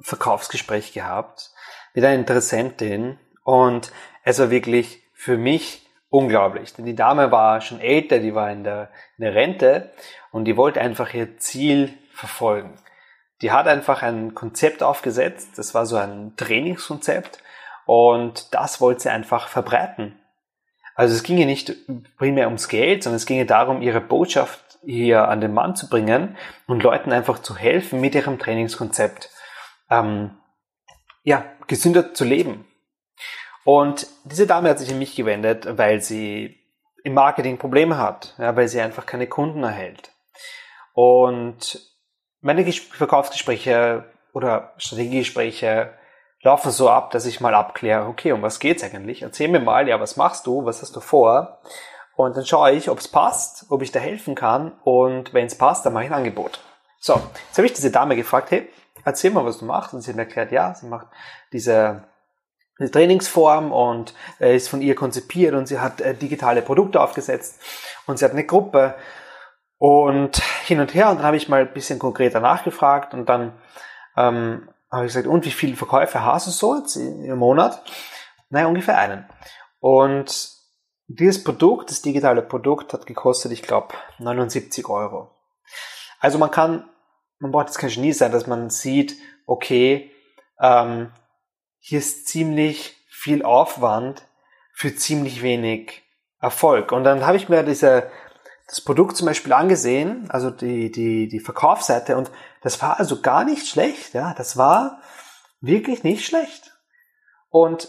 Verkaufsgespräch gehabt mit einer Interessentin und es war wirklich für mich unglaublich. Denn die Dame war schon älter, die war in der, in der Rente und die wollte einfach ihr Ziel verfolgen. Die hat einfach ein Konzept aufgesetzt, das war so ein Trainingskonzept und das wollte sie einfach verbreiten. Also es ging ihr nicht primär ums Geld, sondern es ging ihr darum, ihre Botschaft hier an den Mann zu bringen und Leuten einfach zu helfen mit ihrem Trainingskonzept ähm, ja, gesünder zu leben. Und diese Dame hat sich an mich gewendet, weil sie im Marketing Probleme hat, ja, weil sie einfach keine Kunden erhält. Und meine Verkaufsgespräche oder Strategiegespräche laufen so ab, dass ich mal abkläre, okay, um was geht's eigentlich? Erzähl mir mal, ja, was machst du, was hast du vor? Und dann schaue ich, ob es passt, ob ich da helfen kann und wenn es passt, dann mache ich ein Angebot. So, jetzt habe ich diese Dame gefragt, hey, erzähl mal, was du machst. Und sie hat mir erklärt, ja, sie macht diese, diese Trainingsform und äh, ist von ihr konzipiert und sie hat äh, digitale Produkte aufgesetzt und sie hat eine Gruppe und hin und her. Und dann habe ich mal ein bisschen konkreter nachgefragt und dann ähm, habe ich gesagt, und wie viele Verkäufe hast du so jetzt im Monat? Naja, ungefähr einen. Und dieses Produkt, das digitale Produkt, hat gekostet, ich glaube, 79 Euro. Also man kann man braucht jetzt kein Genie sein, dass man sieht, okay, ähm, hier ist ziemlich viel Aufwand für ziemlich wenig Erfolg. Und dann habe ich mir diese, das Produkt zum Beispiel angesehen, also die, die, die Verkaufsseite, und das war also gar nicht schlecht, ja, das war wirklich nicht schlecht. Und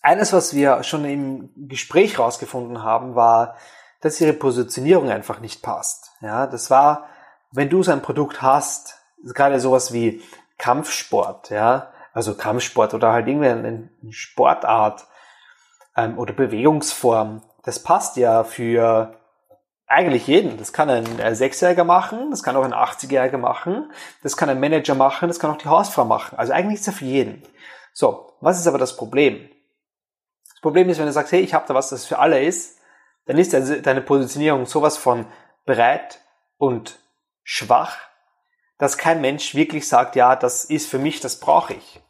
eines, was wir schon im Gespräch rausgefunden haben, war, dass ihre Positionierung einfach nicht passt. Ja, das war wenn du so ein Produkt hast, gerade sowas wie Kampfsport, ja, also Kampfsport oder halt irgendwie eine Sportart ähm, oder Bewegungsform, das passt ja für eigentlich jeden. Das kann ein Sechsjähriger machen, das kann auch ein 80-Jähriger machen, das kann ein Manager machen, das kann auch die Hausfrau machen. Also eigentlich ist es ja für jeden. So, was ist aber das Problem? Das Problem ist, wenn du sagst, hey, ich habe da was, das für alle ist, dann ist deine Positionierung sowas von breit und schwach, dass kein Mensch wirklich sagt, ja, das ist für mich, das brauche ich.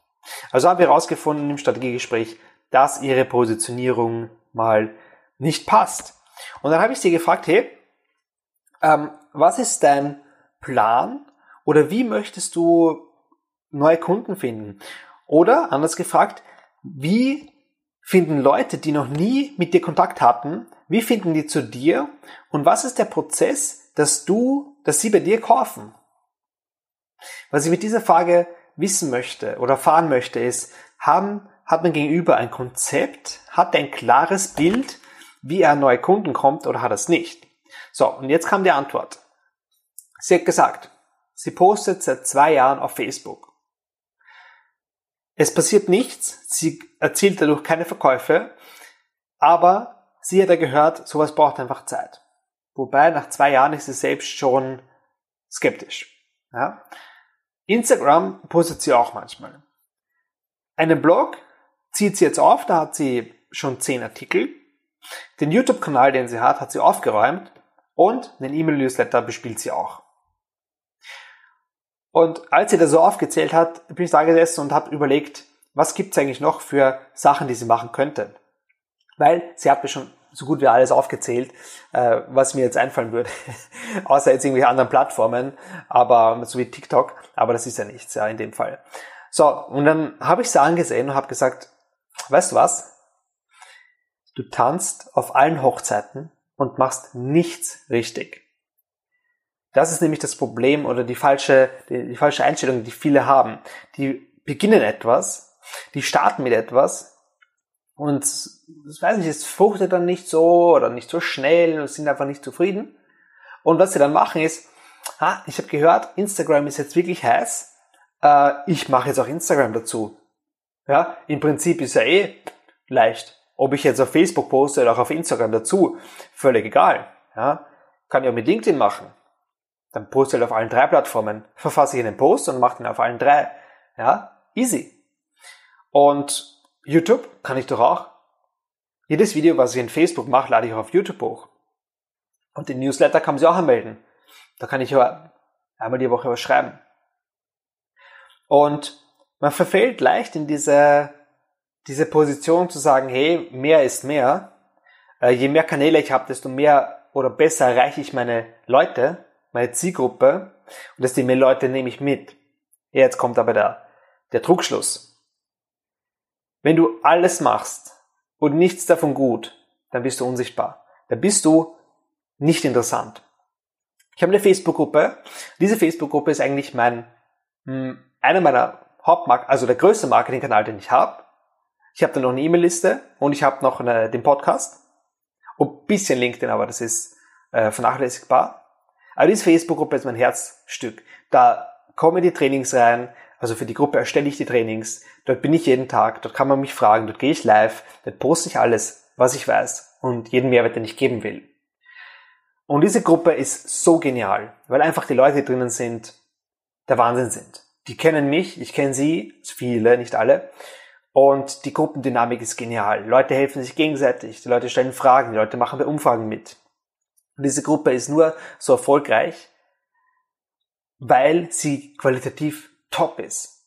Also haben wir herausgefunden im Strategiegespräch, dass ihre Positionierung mal nicht passt. Und dann habe ich sie gefragt, hey, ähm, was ist dein Plan oder wie möchtest du neue Kunden finden? Oder anders gefragt, wie finden Leute, die noch nie mit dir Kontakt hatten, wie finden die zu dir und was ist der Prozess, dass du dass sie bei dir kaufen. Was ich mit dieser Frage wissen möchte oder erfahren möchte, ist, haben, hat man gegenüber ein Konzept, hat ein klares Bild, wie er an neue Kunden kommt oder hat er es nicht? So, und jetzt kam die Antwort. Sie hat gesagt, sie postet seit zwei Jahren auf Facebook. Es passiert nichts, sie erzielt dadurch keine Verkäufe, aber sie hat ja gehört, sowas braucht einfach Zeit. Wobei nach zwei Jahren ist sie selbst schon skeptisch. Ja? Instagram postet sie auch manchmal. Einen Blog zieht sie jetzt auf, da hat sie schon zehn Artikel. Den YouTube-Kanal, den sie hat, hat sie aufgeräumt und den E-Mail-Newsletter bespielt sie auch. Und als sie das so aufgezählt hat, bin ich da gesessen und habe überlegt, was gibt's eigentlich noch für Sachen, die sie machen könnte. Weil sie hat mir schon so gut wie alles aufgezählt, äh, was mir jetzt einfallen würde. Außer jetzt irgendwelche anderen Plattformen, aber so wie TikTok, aber das ist ja nichts, ja, in dem Fall. So, und dann habe ich sie angesehen und habe gesagt, weißt du was? Du tanzt auf allen Hochzeiten und machst nichts richtig. Das ist nämlich das Problem oder die falsche, die, die falsche Einstellung, die viele haben. Die beginnen etwas, die starten mit etwas, und ich weiß nicht, es fruchtet dann nicht so oder nicht so schnell und sind einfach nicht zufrieden. Und was sie dann machen ist, ah, ich habe gehört, Instagram ist jetzt wirklich heiß. Äh, ich mache jetzt auch Instagram dazu. Ja, im Prinzip ist ja eh leicht. Ob ich jetzt auf Facebook poste oder auch auf Instagram dazu, völlig egal. Ja, kann ich auch mit LinkedIn machen. Dann poste ich halt auf allen drei Plattformen, verfasse ich einen Post und mache den auf allen drei. Ja, easy. Und YouTube kann ich doch auch. Jedes Video, was ich in Facebook mache, lade ich auch auf YouTube hoch. Und den Newsletter kann man sich auch anmelden. Da kann ich ja einmal die Woche was schreiben. Und man verfällt leicht in diese, diese Position zu sagen, hey, mehr ist mehr. Äh, je mehr Kanäle ich habe, desto mehr oder besser erreiche ich meine Leute, meine Zielgruppe und desto mehr Leute nehme ich mit. Jetzt kommt aber der, der Druckschluss. Wenn du alles machst und nichts davon gut, dann bist du unsichtbar. Dann bist du nicht interessant. Ich habe eine Facebook-Gruppe. Diese Facebook-Gruppe ist eigentlich mein, hm, einer meiner Hauptmark, also der größte Marketingkanal, den ich habe. Ich habe dann noch eine E-Mail-Liste und ich habe noch eine, den Podcast und ein bisschen LinkedIn, aber das ist äh, vernachlässigbar. Aber diese Facebook-Gruppe ist mein Herzstück. Da kommen die Trainings rein, also für die Gruppe erstelle ich die Trainings. Dort bin ich jeden Tag, dort kann man mich fragen, dort gehe ich live, dort poste ich alles, was ich weiß und jeden Mehrwert, den ich geben will. Und diese Gruppe ist so genial, weil einfach die Leute, drinnen sind, der Wahnsinn sind. Die kennen mich, ich kenne sie, viele, nicht alle. Und die Gruppendynamik ist genial. Leute helfen sich gegenseitig, die Leute stellen Fragen, die Leute machen bei Umfragen mit. Und diese Gruppe ist nur so erfolgreich, weil sie qualitativ top ist.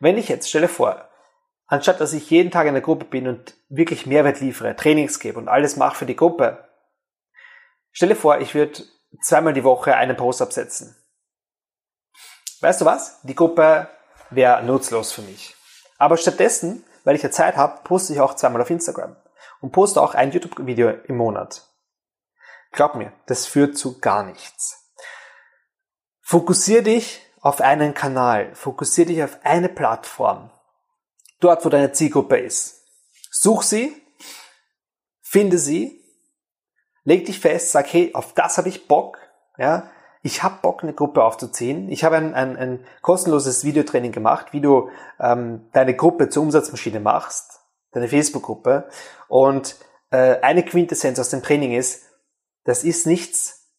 Wenn ich jetzt, stelle vor, anstatt dass ich jeden Tag in der Gruppe bin und wirklich Mehrwert liefere, Trainings gebe und alles mache für die Gruppe, stelle vor, ich würde zweimal die Woche einen Post absetzen. Weißt du was? Die Gruppe wäre nutzlos für mich. Aber stattdessen, weil ich ja Zeit habe, poste ich auch zweimal auf Instagram und poste auch ein YouTube-Video im Monat. Glaub mir, das führt zu gar nichts. Fokussier dich auf einen Kanal, fokussier dich auf eine Plattform, dort wo deine Zielgruppe ist. Such sie, finde sie, leg dich fest, sag, hey, auf das habe ich Bock, ja, ich habe Bock, eine Gruppe aufzuziehen. Ich habe ein, ein, ein kostenloses Videotraining gemacht, wie du ähm, deine Gruppe zur Umsatzmaschine machst, deine Facebook-Gruppe. Und äh, eine Quintessenz aus dem Training ist, das ist nichts,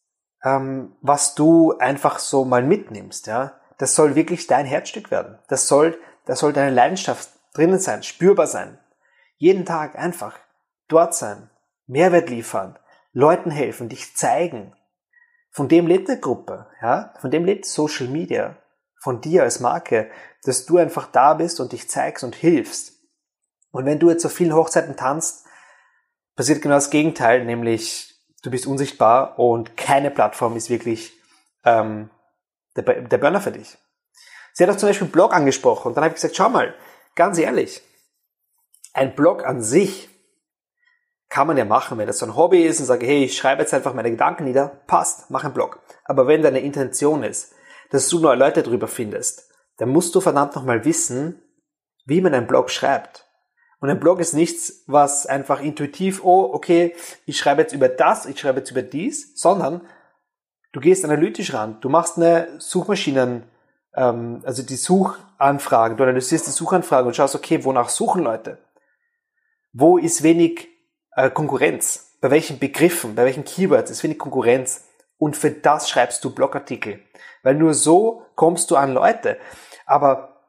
ähm, was du einfach so mal mitnimmst. Ja, das soll wirklich dein Herzstück werden. Das soll, das soll deine Leidenschaft drinnen sein, spürbar sein. Jeden Tag einfach dort sein, Mehrwert liefern, Leuten helfen, dich zeigen, von dem lebt eine Gruppe, ja? Von dem lebt Social Media. Von dir als Marke, dass du einfach da bist und dich zeigst und hilfst. Und wenn du jetzt auf vielen Hochzeiten tanzt, passiert genau das Gegenteil, nämlich du bist unsichtbar und keine Plattform ist wirklich ähm, der, der Burner für dich. Sie hat auch zum Beispiel einen Blog angesprochen und dann habe ich gesagt, schau mal, ganz ehrlich, ein Blog an sich kann man ja machen, wenn das so ein Hobby ist und sage, hey, ich schreibe jetzt einfach meine Gedanken nieder, passt, mach einen Blog. Aber wenn deine Intention ist, dass du neue Leute drüber findest, dann musst du verdammt nochmal wissen, wie man einen Blog schreibt. Und ein Blog ist nichts, was einfach intuitiv, oh, okay, ich schreibe jetzt über das, ich schreibe jetzt über dies, sondern du gehst analytisch ran. Du machst eine Suchmaschinen, ähm, also die Suchanfragen, du analysierst die Suchanfragen und schaust, okay, wonach suchen Leute? Wo ist wenig äh, Konkurrenz? Bei welchen Begriffen, bei welchen Keywords ist wenig Konkurrenz? Und für das schreibst du Blogartikel. Weil nur so kommst du an Leute. Aber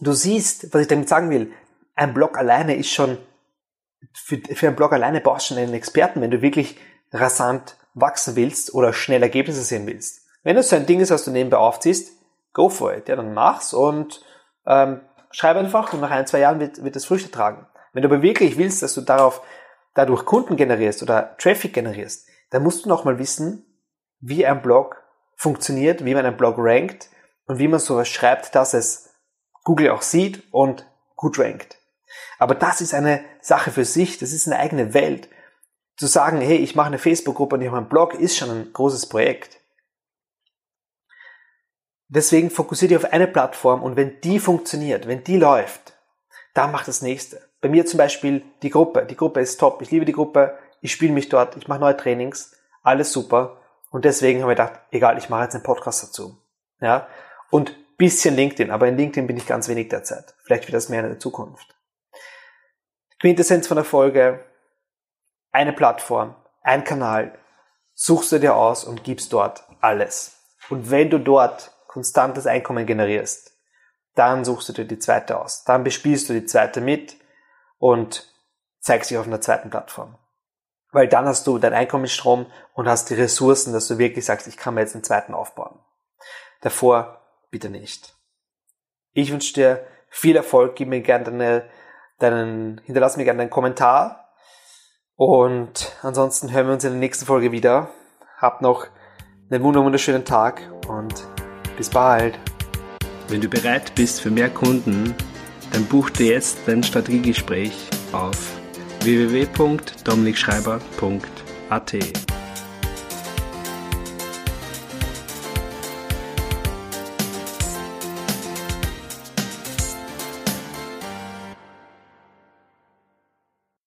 du siehst, was ich damit sagen will, ein Blog alleine ist schon, für, für einen Blog alleine brauchst du schon einen Experten, wenn du wirklich rasant wachsen willst oder schnell Ergebnisse sehen willst. Wenn das so ein Ding ist, was du nebenbei aufziehst, go for it. Ja, dann mach's und ähm, schreib einfach und nach ein, zwei Jahren wird, wird das Früchte tragen. Wenn du aber wirklich willst, dass du darauf dadurch Kunden generierst oder Traffic generierst, dann musst du nochmal wissen, wie ein Blog funktioniert, wie man einen Blog rankt und wie man sowas schreibt, dass es Google auch sieht und gut rankt. Aber das ist eine Sache für sich, das ist eine eigene Welt. Zu sagen, hey, ich mache eine Facebook-Gruppe und ich mache einen Blog, ist schon ein großes Projekt. Deswegen fokussiere dich auf eine Plattform und wenn die funktioniert, wenn die läuft, dann mach das nächste. Bei mir zum Beispiel die Gruppe. Die Gruppe ist top. Ich liebe die Gruppe. Ich spiele mich dort. Ich mache neue Trainings. Alles super. Und deswegen haben wir gedacht, egal, ich mache jetzt einen Podcast dazu. Ja. Und bisschen LinkedIn, aber in LinkedIn bin ich ganz wenig derzeit. Vielleicht wird das mehr in der Zukunft. Quintessenz von der Folge, eine Plattform, ein Kanal, suchst du dir aus und gibst dort alles. Und wenn du dort konstantes Einkommen generierst, dann suchst du dir die zweite aus. Dann bespielst du die zweite mit und zeigst dich auf einer zweiten Plattform. Weil dann hast du deinen Einkommensstrom und hast die Ressourcen, dass du wirklich sagst, ich kann mir jetzt einen zweiten aufbauen. Davor bitte nicht. Ich wünsche dir viel Erfolg, gib mir gerne deine, deinen, hinterlass mir gerne einen Kommentar. Und ansonsten hören wir uns in der nächsten Folge wieder. Habt noch einen wunderschönen Tag und bis bald. Wenn du bereit bist für mehr Kunden, dann buch dir jetzt dein Strategiegespräch auf www.dominikschreiber.at.